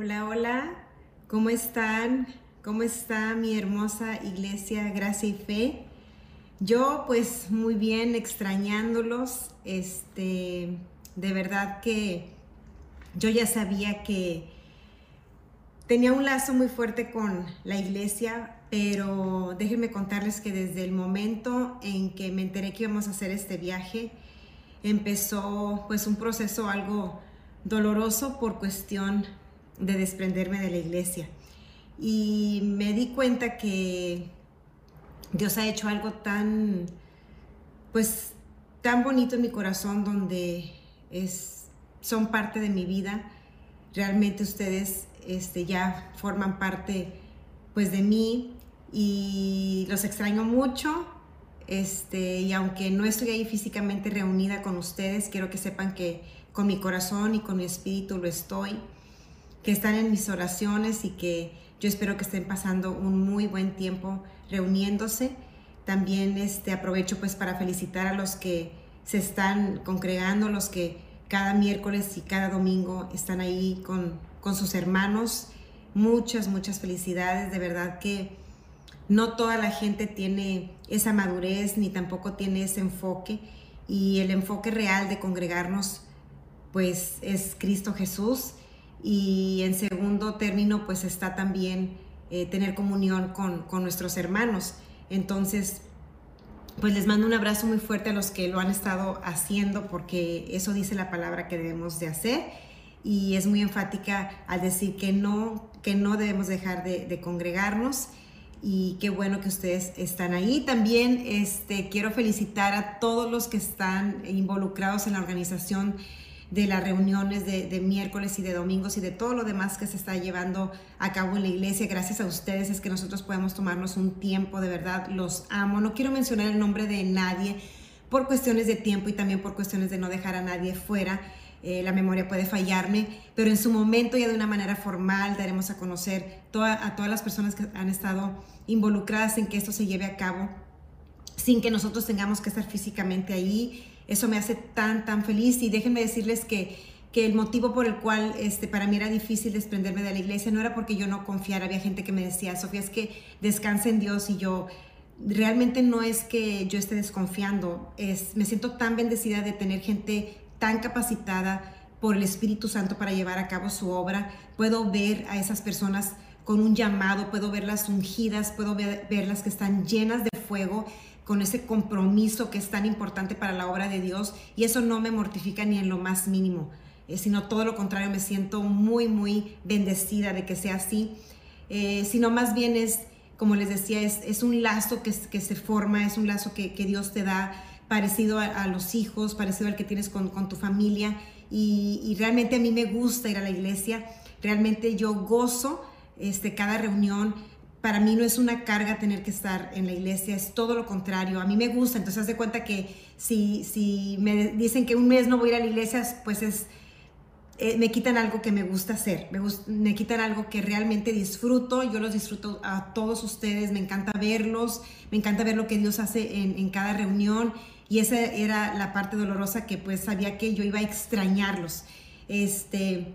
Hola, hola, ¿cómo están? ¿Cómo está mi hermosa iglesia Gracia y Fe? Yo pues muy bien extrañándolos, este, de verdad que yo ya sabía que tenía un lazo muy fuerte con la iglesia, pero déjenme contarles que desde el momento en que me enteré que íbamos a hacer este viaje, empezó pues un proceso algo doloroso por cuestión de desprenderme de la iglesia. Y me di cuenta que Dios ha hecho algo tan, pues, tan bonito en mi corazón donde es, son parte de mi vida. Realmente ustedes este, ya forman parte, pues, de mí y los extraño mucho. Este, y aunque no estoy ahí físicamente reunida con ustedes, quiero que sepan que con mi corazón y con mi espíritu lo estoy, que están en mis oraciones y que yo espero que estén pasando un muy buen tiempo reuniéndose. También este, aprovecho pues para felicitar a los que se están congregando, los que cada miércoles y cada domingo están ahí con, con sus hermanos. Muchas, muchas felicidades. De verdad que no toda la gente tiene esa madurez ni tampoco tiene ese enfoque. Y el enfoque real de congregarnos pues es Cristo Jesús. Y en segundo término pues está también eh, tener comunión con, nuestros hermanos. Entonces, pues les mando un abrazo muy fuerte a los que lo han estado haciendo porque eso dice la palabra que debemos de hacer y es muy enfática al decir que no, que no debemos dejar de, congregarnos y qué bueno que ustedes están ahí. También este, quiero felicitar a todos los que están involucrados en la organización de las reuniones de, miércoles y de domingos y de todo lo demás que se está llevando a cabo en la iglesia. Gracias a ustedes es que nosotros podemos tomarnos un tiempo, de verdad, los amo. No quiero mencionar el nombre de nadie por cuestiones de tiempo y también por cuestiones de no dejar a nadie fuera. Eh, la memoria puede fallarme, pero en su momento ya de una manera formal daremos a conocer a todas las personas que han estado involucradas en que esto se lleve a cabo sin que nosotros tengamos que estar físicamente ahí eso me hace tan, tan feliz. Y déjenme decirles que, que el motivo por el cual este, para mí era difícil desprenderme de la iglesia no era porque yo no confiara, había gente que me decía, Sofía, es que descansa en Dios y yo realmente no es que yo esté desconfiando, es, me siento tan bendecida de tener gente tan capacitada por el Espíritu Santo para llevar a cabo su obra. Puedo ver a esas personas con un llamado, puedo verlas ungidas, puedo ver, verlas que están llenas de fuego con ese compromiso que es tan importante para la obra de Dios y eso no me mortifica ni en lo más mínimo, eh, sino todo lo contrario, me siento muy, muy bendecida de que sea así, eh, sino más bien es, como les decía, es, es un lazo que, se forma, es un lazo que, que Dios te da parecido a, los hijos, parecido al que tienes con, con tu familia y, y, realmente a mí me gusta ir a la iglesia, realmente yo gozo este, cada reunión, para mí no es una carga tener que estar en la iglesia, es todo lo contrario. A mí me gusta, entonces haz de cuenta que si, si me dicen que un mes no voy a ir a la iglesia, pues es, eh, me quitan algo que me gusta hacer, me, quitan algo que realmente disfruto, yo los disfruto a todos ustedes, me encanta verlos, me encanta ver lo que Dios hace en, en cada reunión y esa era la parte dolorosa que pues sabía que yo iba a extrañarlos. Este,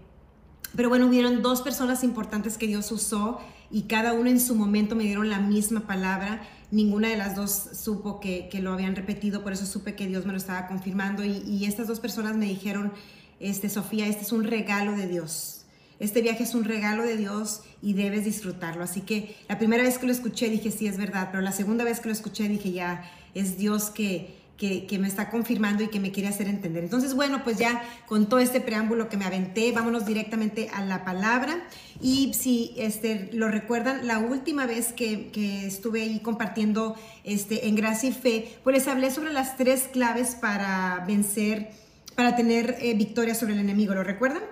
pero bueno, hubieron dos personas importantes que Dios usó y cada uno en su momento me dieron la misma palabra. Ninguna de las dos supo que, lo habían repetido, por eso supe que Dios me lo estaba confirmando. Y, estas dos personas me dijeron, este, Sofía, este es un regalo de Dios. Este viaje es un regalo de Dios y debes disfrutarlo. Así que la primera vez que lo escuché dije, sí, es verdad, pero la segunda vez que lo escuché dije, ya, es Dios que, que, me está confirmando y que me quiere hacer entender. Entonces, bueno, pues ya con todo este preámbulo que me aventé, vámonos directamente a la palabra. Y si este, lo recuerdan, la última vez que, estuve ahí compartiendo este, en Gracia y Fe, pues les hablé sobre las tres claves para vencer, para tener eh, victoria sobre el enemigo. ¿Lo recuerdan?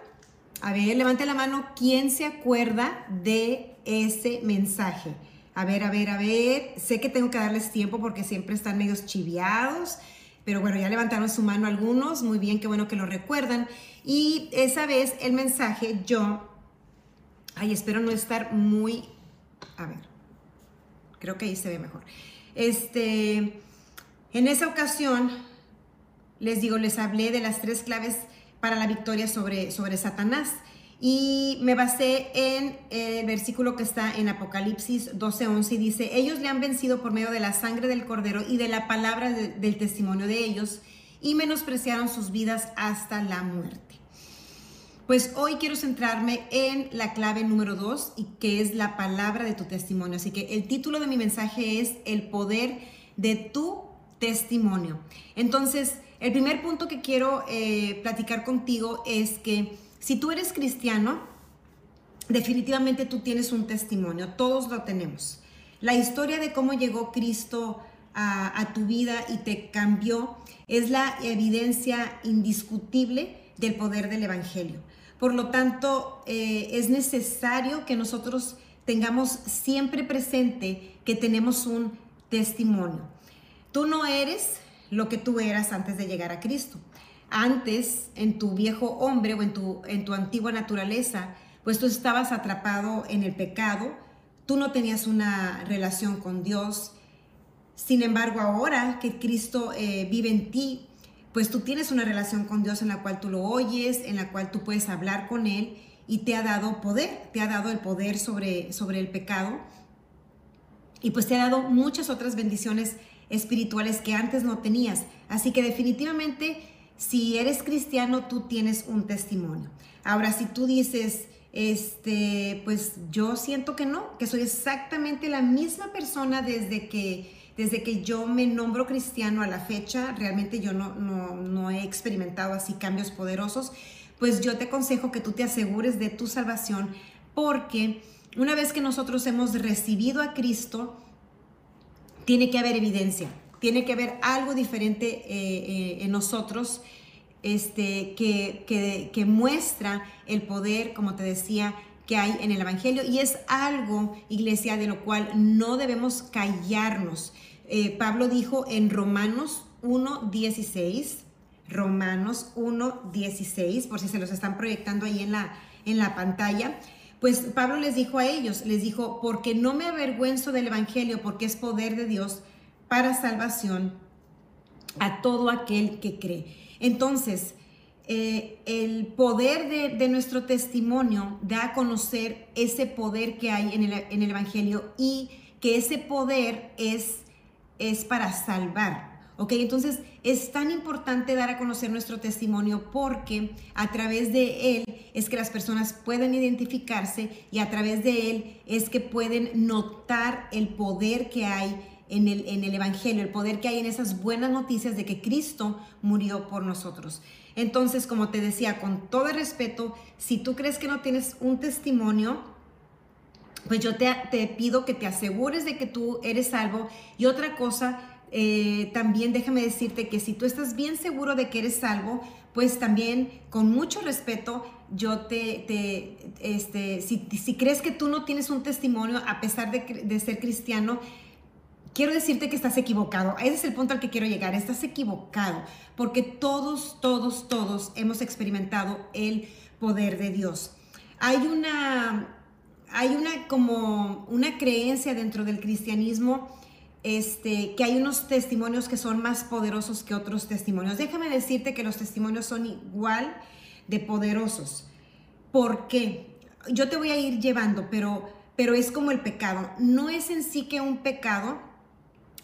A ver, levante la mano. ¿Quién se acuerda de ese mensaje? A ver, a ver, a ver. Sé que tengo que darles tiempo porque siempre están medios chiviados. Pero bueno, ya levantaron su mano algunos. Muy bien, qué bueno que lo recuerdan. Y esa vez el mensaje yo... Ay, espero no estar muy... A ver. Creo que ahí se ve mejor. Este... En esa ocasión, les digo, les hablé de las tres claves para la victoria sobre, sobre Satanás. Y me basé en el versículo que está en Apocalipsis 12:11 y dice, ellos le han vencido por medio de la sangre del cordero y de la palabra del testimonio de ellos y menospreciaron sus vidas hasta la muerte. Pues hoy quiero centrarme en la clave número 2 y que es la palabra de tu testimonio. Así que el título de mi mensaje es el poder de tu testimonio. Entonces, el primer punto que quiero eh, platicar contigo es que si tú eres cristiano, definitivamente tú tienes un testimonio, todos lo tenemos. La historia de cómo llegó Cristo a, tu vida y te cambió es la evidencia indiscutible del poder del Evangelio. Por lo tanto, eh, es necesario que nosotros tengamos siempre presente que tenemos un testimonio. Tú no eres lo que tú eras antes de llegar a Cristo antes en tu viejo hombre o en tu, en tu antigua naturaleza, pues tú estabas atrapado en el pecado, tú no tenías una relación con Dios. Sin embargo, ahora que Cristo eh, vive en ti, pues tú tienes una relación con Dios en la cual tú lo oyes, en la cual tú puedes hablar con Él y te ha dado poder, te ha dado el poder sobre, sobre el pecado y pues te ha dado muchas otras bendiciones espirituales que antes no tenías. Así que definitivamente si eres cristiano, tú tienes un testimonio. Ahora, si tú dices, este, pues yo siento que no, que soy exactamente la misma persona desde que, desde que yo me nombro cristiano a la fecha, realmente yo no, no, no he experimentado así cambios poderosos, pues yo te aconsejo que tú te asegures de tu salvación porque una vez que nosotros hemos recibido a Cristo, tiene que haber evidencia tiene que haber algo diferente eh, eh, en nosotros este, que, que, muestra el poder, como te decía, que hay en el Evangelio. Y es algo, iglesia, de lo cual no debemos callarnos. Eh, Pablo dijo en Romanos 1.16, Romanos 1.16, por si se los están proyectando ahí en la, en la pantalla, pues Pablo les dijo a ellos, les dijo, porque no me avergüenzo del Evangelio, porque es poder de Dios para salvación a todo aquel que cree. Entonces, eh, el poder de, nuestro testimonio da a conocer ese poder que hay en el, Evangelio y que ese poder es, es para salvar. ¿Ok? Entonces es tan importante dar a conocer nuestro testimonio porque a través de él es que las personas pueden identificarse y a través de él es que pueden notar el poder que hay en el, en el Evangelio, el poder que hay en esas buenas noticias de que Cristo murió por nosotros. Entonces, como te decía, con todo respeto, si tú crees que no tienes un testimonio, pues yo te, te pido que te asegures de que tú eres salvo. Y otra cosa, eh, también déjame decirte que si tú estás bien seguro de que eres salvo, pues también con mucho respeto, yo te, te este, si, si, crees que tú no tienes un testimonio a pesar de, de ser cristiano, quiero decirte que estás equivocado. Ese es el punto al que quiero llegar. Estás equivocado porque todos, todos, todos hemos experimentado el poder de Dios. Hay una, hay una como una creencia dentro del cristianismo este, que hay unos testimonios que son más poderosos que otros testimonios. Déjame decirte que los testimonios son igual de poderosos. ¿Por qué? Yo te voy a ir llevando, pero, pero es como el pecado. No es en sí que un pecado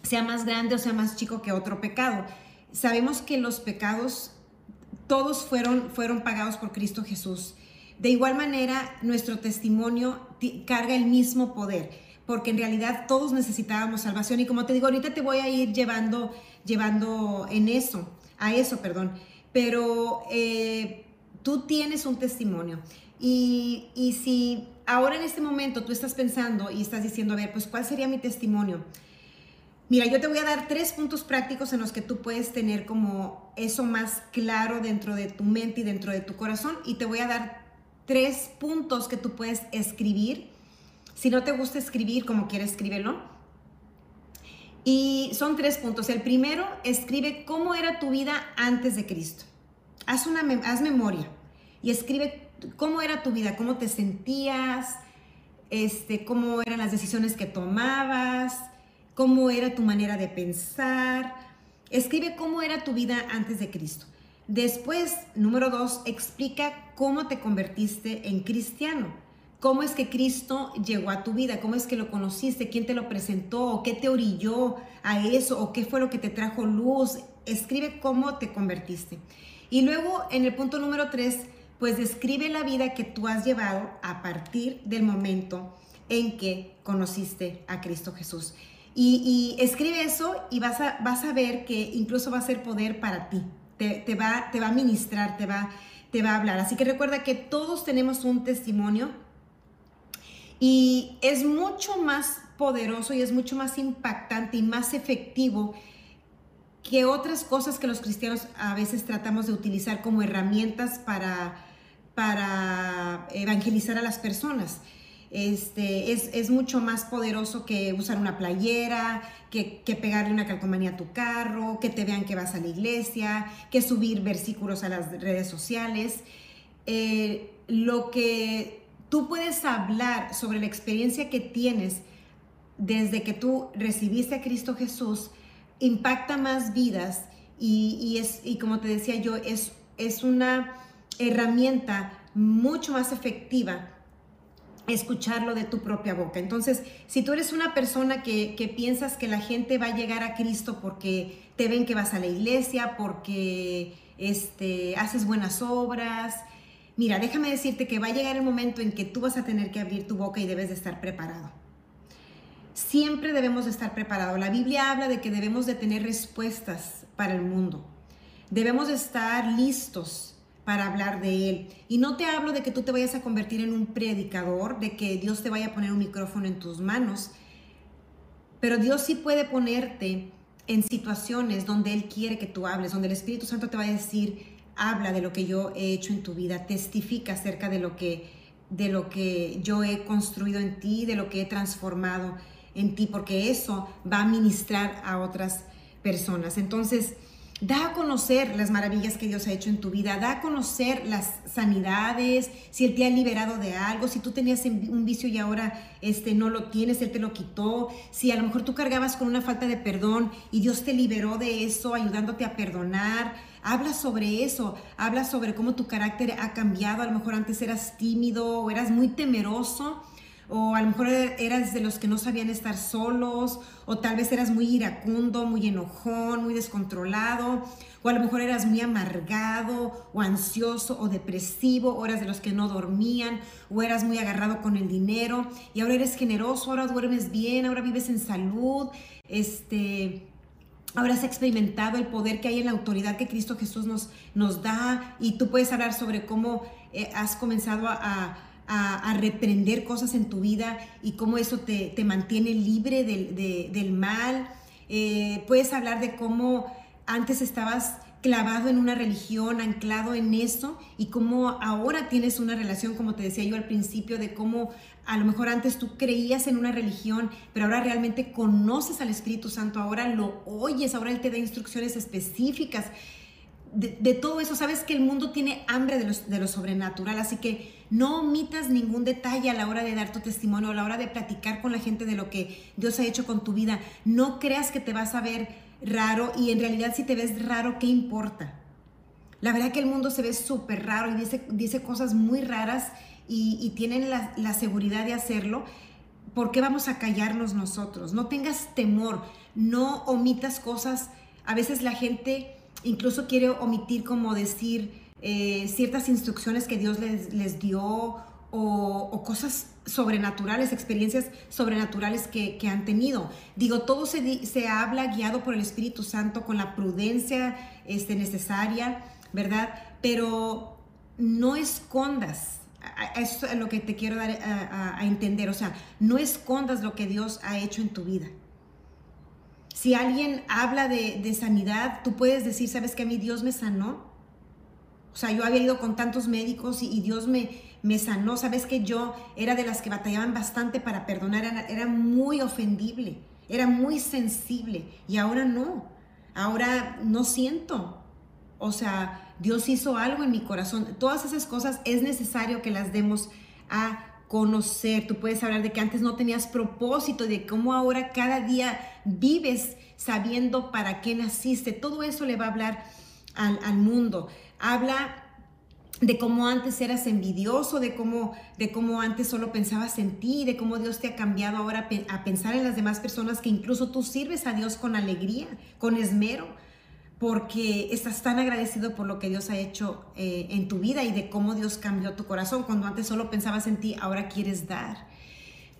sea más grande o sea más chico que otro pecado. Sabemos que los pecados todos fueron, fueron pagados por Cristo Jesús. De igual manera, nuestro testimonio carga el mismo poder, porque en realidad todos necesitábamos salvación. Y como te digo, ahorita te voy a ir llevando, llevando en eso, a eso, perdón. Pero eh, tú tienes un testimonio. Y, y si ahora en este momento tú estás pensando y estás diciendo, a ver, pues ¿cuál sería mi testimonio? Mira, yo te voy a dar tres puntos prácticos en los que tú puedes tener como eso más claro dentro de tu mente y dentro de tu corazón y te voy a dar tres puntos que tú puedes escribir. Si no te gusta escribir como quieres, escríbelo. Y son tres puntos. El primero, escribe cómo era tu vida antes de Cristo. Haz, una, haz memoria y escribe cómo era tu vida, cómo te sentías, este, cómo eran las decisiones que tomabas, cómo era tu manera de pensar. Escribe cómo era tu vida antes de Cristo. Después, número dos, explica cómo te convertiste en cristiano. ¿Cómo es que Cristo llegó a tu vida? ¿Cómo es que lo conociste? ¿Quién te lo presentó? ¿O qué te orilló a eso? ¿O qué fue lo que te trajo luz? Escribe cómo te convertiste. Y luego, en el punto número tres, pues describe la vida que tú has llevado a partir del momento en que conociste a Cristo Jesús. Y, escribe eso y vas a, vas a ver que incluso va a ser poder para ti. Te, va, te va a ministrar, te va, te va a hablar. Así que recuerda que todos tenemos un testimonio y es mucho más poderoso y es mucho más impactante y más efectivo que otras cosas que los cristianos a veces tratamos de utilizar como herramientas para, para evangelizar a las personas. Este, es, mucho más poderoso que usar una playera, que, pegarle una calcomanía a tu carro, que te vean que vas a la iglesia, que subir versículos a las redes sociales. Eh, lo que tú puedes hablar sobre la experiencia que tienes desde que tú recibiste a Cristo Jesús impacta más vidas y, es, y como te decía yo, es, es una herramienta mucho más efectiva escucharlo de tu propia boca. Entonces, si tú eres una persona que, que, piensas que la gente va a llegar a Cristo porque te ven que vas a la iglesia, porque este, haces buenas obras, mira, déjame decirte que va a llegar el momento en que tú vas a tener que abrir tu boca y debes de estar preparado. Siempre debemos de estar preparados. La Biblia habla de que debemos de tener respuestas para el mundo. Debemos de estar listos para hablar de Él. Y no te hablo de que tú te vayas a convertir en un predicador, de que Dios te vaya a poner un micrófono en tus manos, pero Dios sí puede ponerte en situaciones donde Él quiere que tú hables, donde el Espíritu Santo te va a decir, habla de lo que yo he hecho en tu vida, testifica acerca de lo que, de lo que yo he construido en ti, de lo que he transformado en ti, porque eso va a ministrar a otras personas. Entonces, Da a conocer las maravillas que Dios ha hecho en tu vida, da a conocer las sanidades, si Él te ha liberado de algo, si tú tenías un vicio y ahora este, no lo tienes, Él te lo quitó, si a lo mejor tú cargabas con una falta de perdón y Dios te liberó de eso, ayudándote a perdonar. Habla sobre eso, habla sobre cómo tu carácter ha cambiado, a lo mejor antes eras tímido o eras muy temeroso o a lo mejor eras de los que no sabían estar solos, o tal vez eras muy iracundo, muy enojón, muy descontrolado, o a lo mejor eras muy amargado, o ansioso, o depresivo, o eras de los que no dormían, o eras muy agarrado con el dinero, y ahora eres generoso, ahora duermes bien, ahora vives en salud, este... Ahora has experimentado el poder que hay en la autoridad que Cristo Jesús nos, nos da y tú puedes hablar sobre cómo eh, has comenzado a a, reprender cosas en tu vida y cómo eso te, mantiene libre del, mal. Eh, puedes hablar de cómo antes estabas clavado en una religión, anclado en eso, y cómo ahora tienes una relación, como te decía yo al principio, de cómo a lo mejor antes tú creías en una religión, pero ahora realmente conoces al Espíritu Santo, ahora lo oyes, ahora Él te da instrucciones específicas. De, todo eso, sabes que el mundo tiene hambre de, de lo sobrenatural, así que no omitas ningún detalle a la hora de dar tu testimonio, a la hora de platicar con la gente de lo que Dios ha hecho con tu vida. No creas que te vas a ver raro y en realidad si te ves raro, ¿qué importa? La verdad que el mundo se ve súper raro y dice, dice cosas muy raras y, tienen la, la seguridad de hacerlo. ¿Por qué vamos a callarnos nosotros? No tengas temor, no omitas cosas. A veces la gente incluso quiere omitir como decir, eh, ciertas instrucciones que Dios les, dio o, cosas sobrenaturales, experiencias sobrenaturales que, han tenido. Digo, todo se, se, habla guiado por el Espíritu Santo con la prudencia este, necesaria, ¿verdad? Pero no escondas. Eso es lo que te quiero dar a, entender. O sea, no escondas lo que Dios ha hecho en tu vida. Si alguien habla de, sanidad, tú puedes decir, ¿sabes que a mí Dios me sanó? O sea, yo había ido con tantos médicos y, Dios me, me sanó. Sabes que yo era de las que batallaban bastante para perdonar, era, muy ofendible, era muy sensible y ahora no. Ahora no siento. O sea, Dios hizo algo en mi corazón. Todas esas cosas es necesario que las demos a conocer. Tú puedes hablar de que antes no tenías propósito, de cómo ahora cada día vives sabiendo para qué naciste. Todo eso le va a hablar al, al mundo. Habla de cómo antes eras envidioso, de cómo, de cómo antes solo pensabas en ti, de cómo Dios te ha cambiado ahora a pensar en las demás personas, que incluso tú sirves a Dios con alegría, con esmero, porque estás tan agradecido por lo que Dios ha hecho eh, en tu vida y de cómo Dios cambió tu corazón. Cuando antes solo pensabas en ti, ahora quieres dar.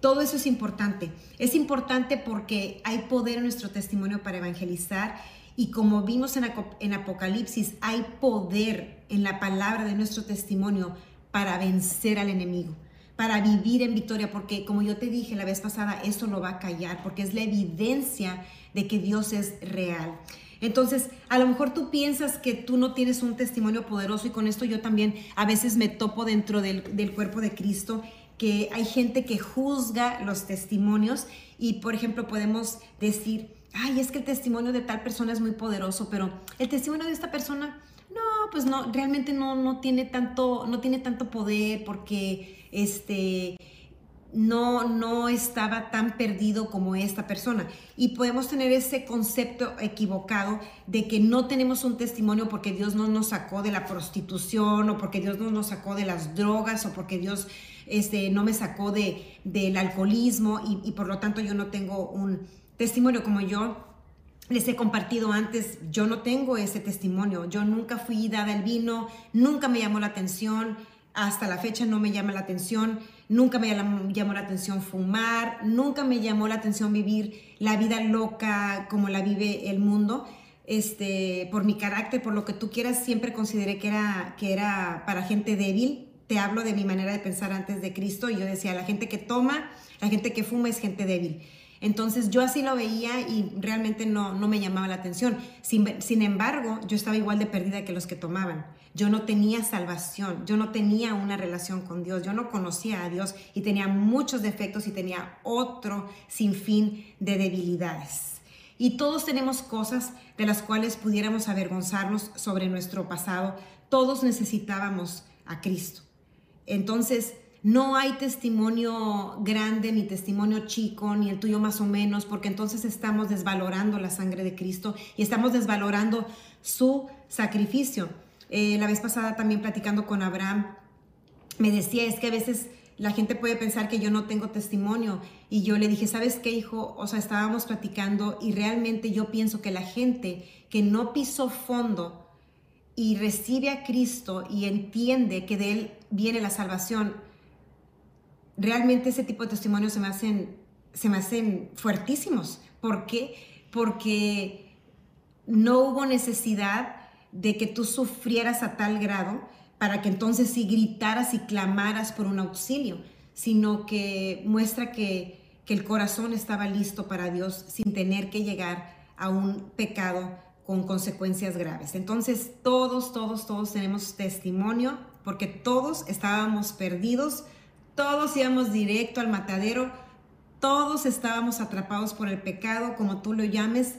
Todo eso es importante. Es importante porque hay poder en nuestro testimonio para evangelizar y como vimos en, Apocalipsis, hay poder en la palabra de nuestro testimonio para vencer al enemigo, para vivir en victoria, porque como yo te dije la vez pasada, eso lo va a callar, porque es la evidencia de que Dios es real. Entonces, a lo mejor tú piensas que tú no tienes un testimonio poderoso y con esto yo también a veces me topo dentro del, del cuerpo de Cristo, que hay gente que juzga los testimonios y, por ejemplo, podemos decir, ay, es que el testimonio de tal persona es muy poderoso, pero el testimonio de esta persona, no, pues no, realmente no, no tiene tanto, no tiene tanto poder porque este no, no estaba tan perdido como esta persona. Y podemos tener ese concepto equivocado de que no tenemos un testimonio porque Dios no nos sacó de la prostitución o porque Dios no nos sacó de las drogas o porque Dios este, no me sacó de, del alcoholismo y, por lo tanto yo no tengo un testimonio como yo les he compartido antes, yo no tengo ese testimonio, yo nunca fui dada el vino, nunca me llamó la atención, hasta la fecha no me llama la atención, nunca me llamó la atención fumar, nunca me llamó la atención vivir la vida loca como la vive el mundo. Este, por mi carácter, por lo que tú quieras, siempre consideré que era, que era para gente débil. Te hablo de mi manera de pensar antes de Cristo y yo decía, la gente que toma, la gente que fuma es gente débil. Entonces yo así lo veía y realmente no, no me llamaba la atención. Sin, embargo, yo estaba igual de perdida que los que tomaban. Yo no tenía salvación, yo no tenía una relación con Dios, yo no conocía a Dios y tenía muchos defectos y tenía otro sinfín de debilidades. Y todos tenemos cosas de las cuales pudiéramos avergonzarnos sobre nuestro pasado. Todos necesitábamos a Cristo. Entonces, no hay testimonio grande, ni testimonio chico, ni el tuyo más o menos, porque entonces estamos desvalorando la sangre de Cristo y estamos desvalorando su sacrificio. Eh, la vez pasada también platicando con Abraham, me decía, es que a veces la gente puede pensar que yo no tengo testimonio. Y yo le dije, ¿sabes qué, hijo? O sea, estábamos platicando y realmente yo pienso que la gente que no pisó fondo y recibe a Cristo y entiende que de Él viene la salvación, realmente ese tipo de testimonios se me hacen, se me hacen fuertísimos. ¿Por qué? Porque no hubo necesidad de que tú sufrieras a tal grado para que entonces sí gritaras y clamaras por un auxilio, sino que muestra que, que el corazón estaba listo para Dios sin tener que llegar a un pecado con consecuencias graves. Entonces todos, todos, todos tenemos testimonio porque todos estábamos perdidos todos íbamos directo al matadero, todos estábamos atrapados por el pecado, como tú lo llames.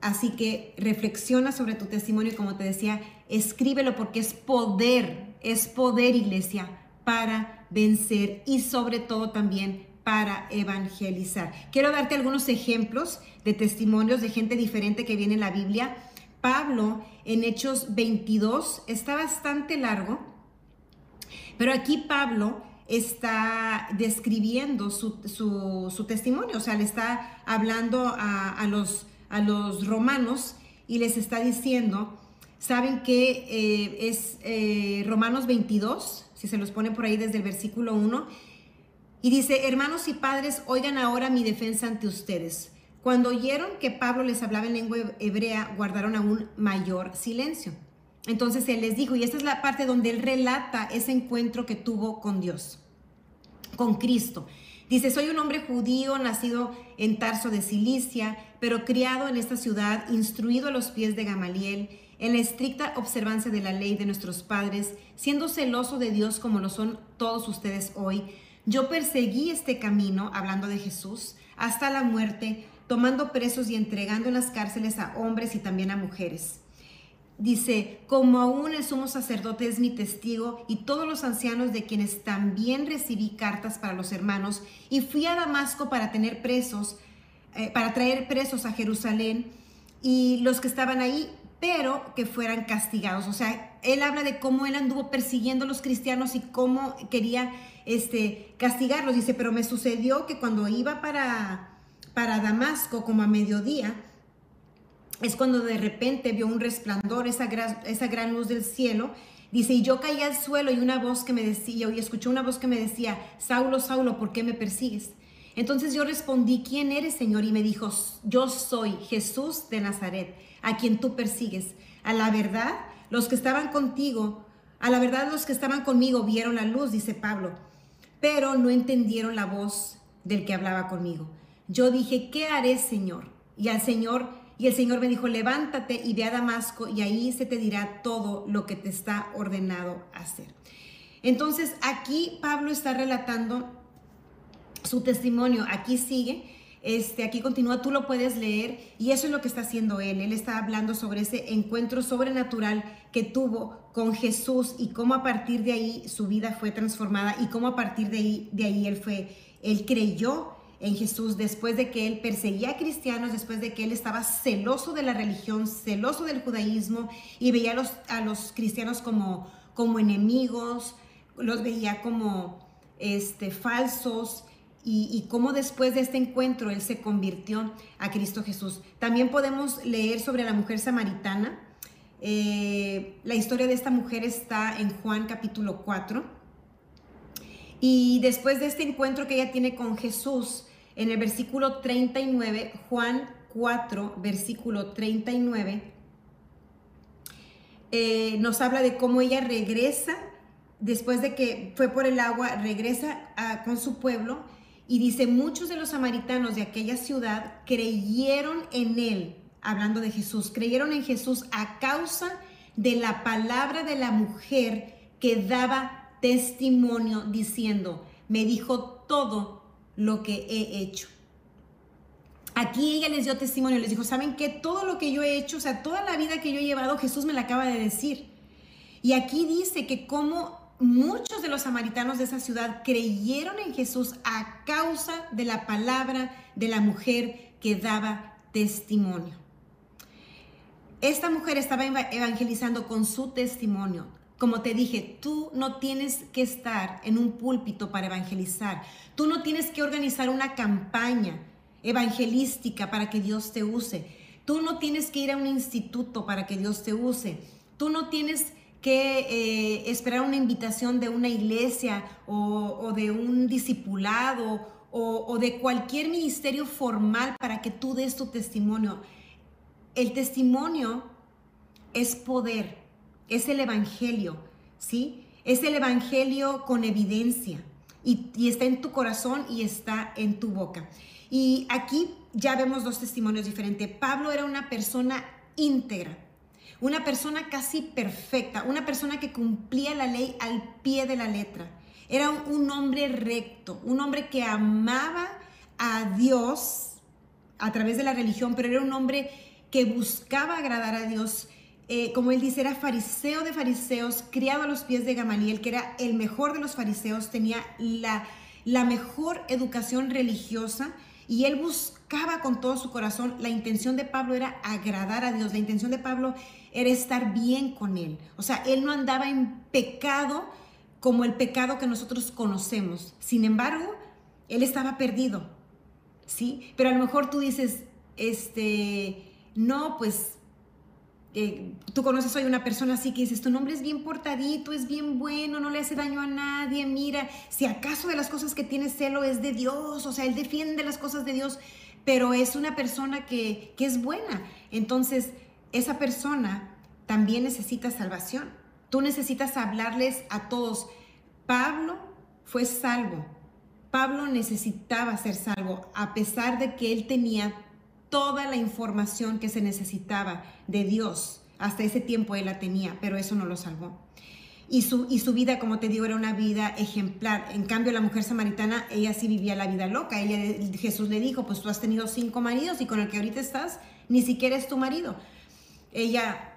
Así que reflexiona sobre tu testimonio y como te decía, escríbelo porque es poder, es poder iglesia para vencer y sobre todo también para evangelizar. Quiero darte algunos ejemplos de testimonios de gente diferente que viene en la Biblia. Pablo en Hechos 22 está bastante largo, pero aquí Pablo está describiendo su, testimonio, o sea, le está hablando a, los, a los romanos y les está diciendo, saben que eh, es eh, Romanos 22, si se los pone por ahí desde el versículo 1, y dice, hermanos y padres, oigan ahora mi defensa ante ustedes. Cuando oyeron que Pablo les hablaba en lengua hebrea, guardaron aún mayor silencio. Entonces él les dijo, y esta es la parte donde él relata ese encuentro que tuvo con Dios, con Cristo. Dice, soy un hombre judío, nacido en Tarso de Cilicia, pero criado en esta ciudad, instruido a los pies de Gamaliel, en la estricta observancia de la ley de nuestros padres, siendo celoso de Dios como lo son todos ustedes hoy. Yo perseguí este camino, hablando de Jesús, hasta la muerte, tomando presos y entregando en las cárceles a hombres y también a mujeres Dice, como aún el sumo sacerdote es mi testigo y todos los ancianos de quienes también recibí cartas para los hermanos y fui a Damasco para tener presos, eh, para traer presos a Jerusalén y los que estaban ahí pero que fueran castigados. O sea, él habla de cómo él anduvo persiguiendo a los cristianos y cómo quería este, castigarlos. Dice, pero me sucedió que cuando iba para, para Damasco, como a mediodía, es cuando de repente vio un resplandor, esa gran, luz del cielo. Dice, y yo caí al suelo y una voz que me decía, y escuché una voz que me decía, Saulo, Saulo, ¿por qué me persigues? Entonces yo respondí, ¿quién eres, Señor? Y me dijo, yo soy Jesús de Nazaret, a quien tú persigues. A la verdad, los que estaban contigo, a la verdad los que estaban conmigo vieron la luz, dice Pablo, pero no entendieron la voz del que hablaba conmigo. Yo dije, ¿qué haré, Señor? Y al Señor y el Señor me dijo, levántate y ve a Damasco y ahí se te dirá todo lo que te está ordenado hacer. Entonces aquí Pablo está relatando su testimonio. Aquí sigue, este, aquí continúa, tú lo puedes leer y eso es lo que está haciendo él. Él está hablando sobre ese encuentro sobrenatural que tuvo con Jesús y cómo a partir de ahí su vida fue transformada y cómo a partir de ahí, de ahí él fue, él creyó en Jesús después de que él perseguía a cristianos, después de que él estaba celoso de la religión, celoso del judaísmo y veía a los, cristianos como, como enemigos, los veía como este, falsos y, y cómo después de este encuentro él se convirtió a Cristo Jesús. También podemos leer sobre la mujer samaritana. Eh, la historia de esta mujer está en Juan capítulo 4. Y después de este encuentro que ella tiene con Jesús, en el versículo 39, Juan 4, versículo 39, eh, nos habla de cómo ella regresa, después de que fue por el agua, regresa con su pueblo y dice, muchos de los samaritanos de aquella ciudad creyeron en él, hablando de Jesús, creyeron en Jesús a causa de la palabra de la mujer que daba testimonio diciendo, me dijo todo lo que he hecho. Aquí ella les dio testimonio, les dijo, ¿saben qué? Todo lo que yo he hecho, o sea, toda la vida que yo he llevado, Jesús me la acaba de decir. Y aquí dice que como muchos de los samaritanos de esa ciudad creyeron en Jesús a causa de la palabra de la mujer que daba testimonio. Esta mujer estaba evangelizando con su testimonio. Como te dije, tú no tienes que estar en un púlpito para evangelizar. Tú no tienes que organizar una campaña evangelística para que Dios te use. Tú no tienes que ir a un instituto para que Dios te use. Tú no tienes que eh, esperar una invitación de una iglesia o, de un discipulado o, o de cualquier ministerio formal para que tú des tu testimonio. El testimonio es poder es el Evangelio, ¿sí? Es el Evangelio con evidencia y, está en tu corazón y está en tu boca. Y aquí ya vemos dos testimonios diferentes. Pablo era una persona íntegra, una persona casi perfecta, una persona que cumplía la ley al pie de la letra. Era un hombre recto, un hombre que amaba a Dios a través de la religión, pero era un hombre que buscaba agradar a Dios eh, como él dice, era fariseo de fariseos, criado a los pies de Gamaliel, que era el mejor de los fariseos, tenía la, la mejor educación religiosa y él buscaba con todo su corazón, la intención de Pablo era agradar a Dios, la intención de Pablo era estar bien con él. O sea, él no andaba en pecado como el pecado que nosotros conocemos. Sin embargo, él estaba perdido, ¿sí? Pero a lo mejor tú dices, este, no, pues tú conoces hoy una persona así que dices, tu nombre es bien portadito, es bien bueno, no le hace daño a nadie, mira, si acaso de las cosas que tiene celo es de Dios, o sea, él defiende las cosas de Dios, pero es una persona que, que es buena. Entonces, esa persona también necesita salvación. Tú necesitas hablarles a todos. Pablo fue salvo. Pablo necesitaba ser salvo, a pesar de que él tenía toda la información que se necesitaba de Dios. Hasta ese tiempo él la tenía, pero eso no lo salvó. Y su, y su vida, como te digo, era una vida ejemplar. En cambio, la mujer samaritana, ella sí vivía la vida loca. Ella, Jesús le dijo, pues tú has tenido cinco maridos y con el que ahorita estás, ni siquiera es tu marido. Ella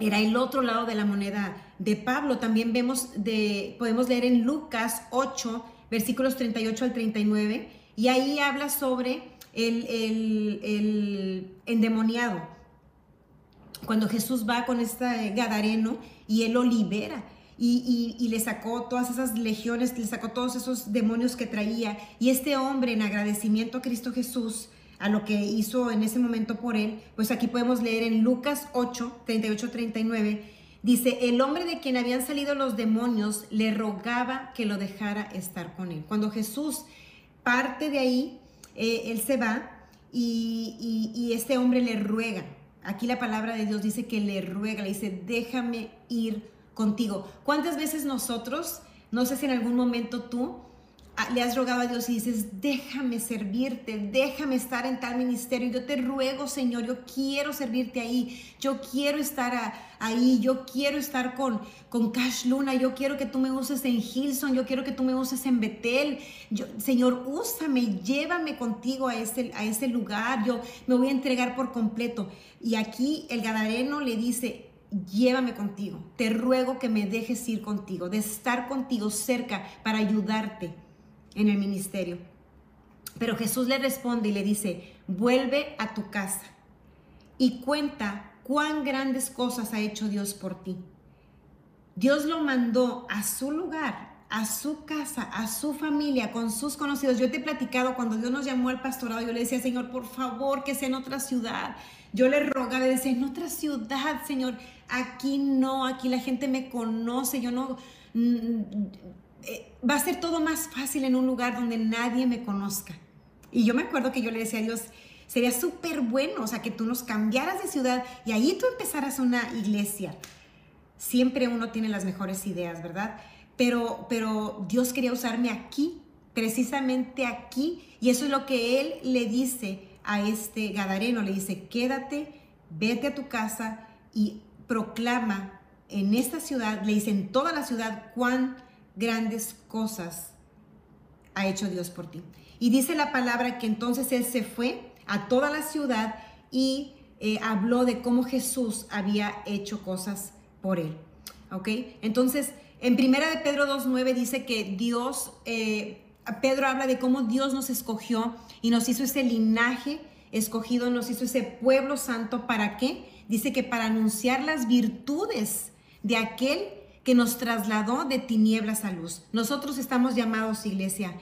era el otro lado de la moneda de Pablo. También vemos de, podemos leer en Lucas 8, versículos 38 al 39, y ahí habla sobre el, endemoniado. cuando Jesús va con este Gadareno y él lo libera. Y, y, le sacó todas esas legiones, le sacó todos esos demonios que traía. Y este hombre, en agradecimiento a Cristo Jesús, a lo que hizo en ese momento por él, pues aquí podemos leer en Lucas 8, 38, 39, dice, el hombre de quien habían salido los demonios le rogaba que lo dejara estar con él. Cuando Jesús parte de ahí, eh, él se va y, y este hombre le ruega. Aquí la palabra de Dios dice que le ruega, le dice, déjame ir contigo. ¿Cuántas veces nosotros, no sé si en algún momento tú, le has rogado a Dios y dices, déjame servirte, déjame estar en tal ministerio. Yo te ruego, Señor, yo quiero servirte ahí, yo quiero estar ahí, yo quiero estar con, con Cash Luna, yo quiero que tú me uses en Hilson, yo quiero que tú me uses en Betel. Yo, Señor, úsame, llévame contigo a ese, a ese lugar, yo me voy a entregar por completo. Y aquí el Gadareno le dice, llévame contigo, te ruego que me dejes ir contigo, de estar contigo cerca para ayudarte en el ministerio. Pero Jesús le responde y le dice, vuelve a tu casa y cuenta cuán grandes cosas ha hecho Dios por ti. Dios lo mandó a su lugar, a su casa, a su familia, con sus conocidos. Yo te he platicado cuando Dios nos llamó al pastorado, yo le decía, Señor, por favor, que sea en otra ciudad. Yo le rogaba, le decía, en otra ciudad, Señor, aquí no, aquí la gente me conoce, yo no... Eh, va a ser todo más fácil en un lugar donde nadie me conozca. Y yo me acuerdo que yo le decía a Dios, sería súper bueno, o sea, que tú nos cambiaras de ciudad y ahí tú empezaras una iglesia. Siempre uno tiene las mejores ideas, ¿verdad? Pero, pero Dios quería usarme aquí, precisamente aquí, y eso es lo que Él le dice a este Gadareno, le dice, quédate, vete a tu casa y proclama en esta ciudad, le dice en toda la ciudad cuán grandes cosas ha hecho Dios por ti. Y dice la palabra que entonces él se fue a toda la ciudad y eh, habló de cómo Jesús había hecho cosas por él. ¿Ok? Entonces, en primera de Pedro 2.9 dice que Dios, eh, Pedro habla de cómo Dios nos escogió y nos hizo ese linaje escogido, nos hizo ese pueblo santo. ¿Para qué? dice que para anunciar las virtudes de aquel que nos trasladó de tinieblas a luz. Nosotros estamos llamados, iglesia,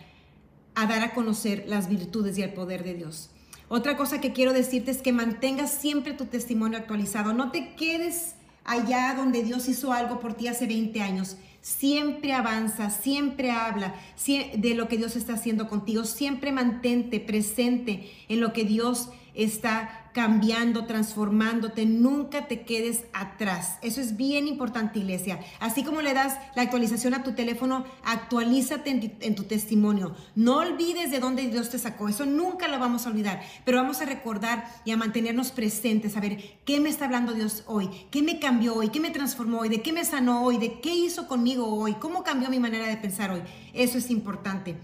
a dar a conocer las virtudes y el poder de Dios. Otra cosa que quiero decirte es que mantengas siempre tu testimonio actualizado. No te quedes allá donde Dios hizo algo por ti hace 20 años. Siempre avanza, siempre habla de lo que Dios está haciendo contigo. Siempre mantente presente en lo que Dios está cambiando, transformándote, nunca te quedes atrás. Eso es bien importante, iglesia. Así como le das la actualización a tu teléfono, actualízate en tu, testimonio. No olvides de dónde Dios te sacó, eso nunca lo vamos a olvidar, pero vamos a recordar y a mantenernos presentes, a ver qué me está hablando Dios hoy, qué me cambió hoy, qué me transformó hoy, de qué me sanó hoy, de qué hizo conmigo hoy, cómo cambió mi manera de pensar hoy. Eso es importante.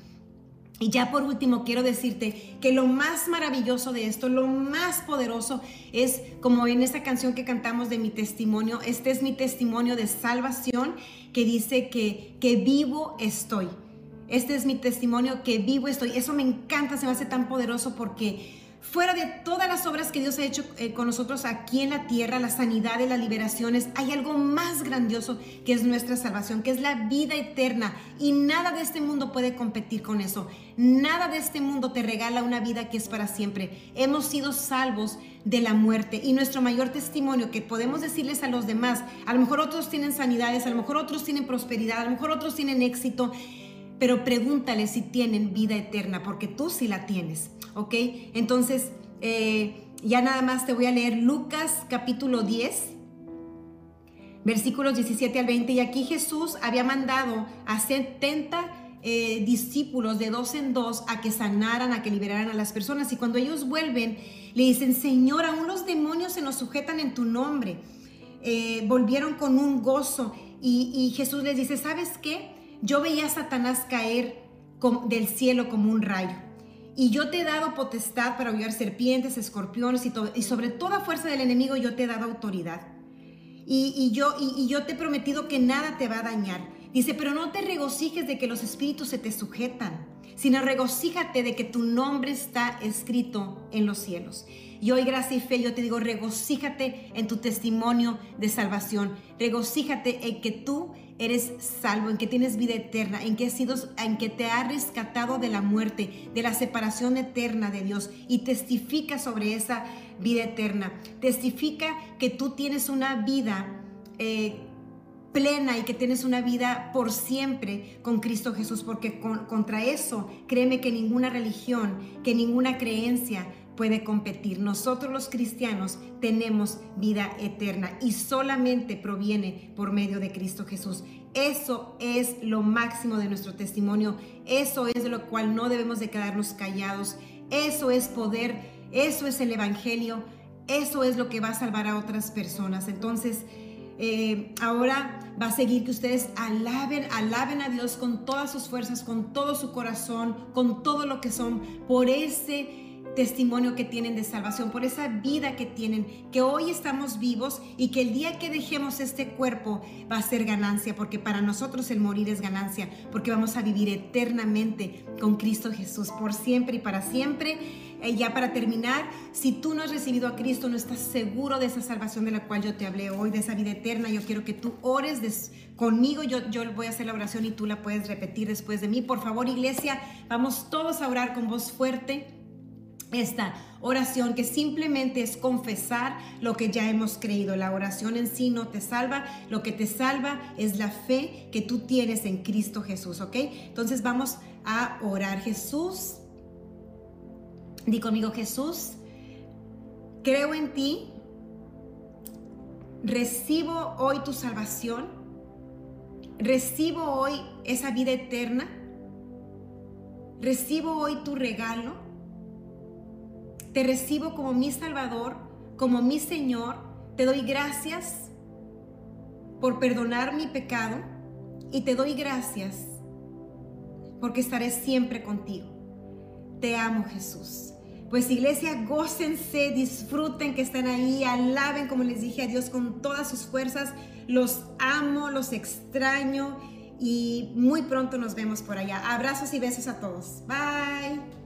Y ya por último quiero decirte que lo más maravilloso de esto, lo más poderoso es como en esta canción que cantamos de mi testimonio, este es mi testimonio de salvación que dice que, que vivo estoy. Este es mi testimonio que vivo estoy. Eso me encanta, se me hace tan poderoso porque Fuera de todas las obras que Dios ha hecho eh, con nosotros aquí en la tierra, la sanidad y las liberaciones, hay algo más grandioso que es nuestra salvación, que es la vida eterna. Y nada de este mundo puede competir con eso. Nada de este mundo te regala una vida que es para siempre. Hemos sido salvos de la muerte. Y nuestro mayor testimonio que podemos decirles a los demás, a lo mejor otros tienen sanidades, a lo mejor otros tienen prosperidad, a lo mejor otros tienen éxito, pero pregúntale si tienen vida eterna, porque tú sí la tienes. ¿ok? Entonces, eh, ya nada más te voy a leer Lucas capítulo 10, versículos 17 al 20. Y aquí Jesús había mandado a 70 eh, discípulos de dos en dos a que sanaran, a que liberaran a las personas. Y cuando ellos vuelven, le dicen, Señor, aún los demonios se nos sujetan en tu nombre. Eh, volvieron con un gozo y, y, Jesús les dice, ¿sabes qué? Yo veía a Satanás caer del cielo como un rayo. Y yo te he dado potestad para hollar serpientes, escorpiones y, y sobre toda fuerza del enemigo yo te he dado autoridad. Y, yo, y, yo te he prometido que nada te va a dañar. Dice, pero no te regocijes de que los espíritus se te sujetan, sino regocíjate de que tu nombre está escrito en los cielos. Y hoy, gracia y fe, yo te digo, regocíjate en tu testimonio de salvación. Regocíjate en que tú eres salvo, en que tienes vida eterna, en que, has sido, en que te ha rescatado de la muerte, de la separación eterna de Dios y testifica sobre esa vida eterna. Testifica que tú tienes una vida eh, plena y que tienes una vida por siempre con Cristo Jesús, porque contra eso, créeme que ninguna religión, que ninguna creencia puede competir. Nosotros los cristianos tenemos vida eterna y solamente proviene por medio de Cristo Jesús. Eso es lo máximo de nuestro testimonio, eso es de lo cual no debemos de quedarnos callados, eso es poder, eso es el Evangelio, eso es lo que va a salvar a otras personas. Entonces, eh, ahora va a seguir que ustedes alaben, alaben a Dios con todas sus fuerzas, con todo su corazón, con todo lo que son, por ese testimonio que tienen de salvación, por esa vida que tienen, que hoy estamos vivos y que el día que dejemos este cuerpo va a ser ganancia, porque para nosotros el morir es ganancia, porque vamos a vivir eternamente con Cristo Jesús por siempre y para siempre. Eh, ya para terminar, si tú no has recibido a Cristo, no estás seguro de esa salvación de la cual yo te hablé hoy, de esa vida eterna, yo quiero que tú ores conmigo, yo, yo voy a hacer la oración y tú la puedes repetir después de mí. Por favor, iglesia, vamos todos a orar con voz fuerte esta oración que simplemente es confesar lo que ya hemos creído. La oración en sí no te salva, lo que te salva es la fe que tú tienes en Cristo Jesús, ¿ok? Entonces vamos a orar. Jesús, di conmigo Jesús, creo en ti, recibo hoy tu salvación, recibo hoy esa vida eterna, recibo hoy tu regalo te recibo como mi Salvador, como mi Señor. Te doy gracias por perdonar mi pecado y te doy gracias porque estaré siempre contigo. Te amo Jesús. Pues iglesia, gócense, disfruten que están ahí, alaben como les dije a Dios con todas sus fuerzas. Los amo, los extraño y muy pronto nos vemos por allá. Abrazos y besos a todos. Bye.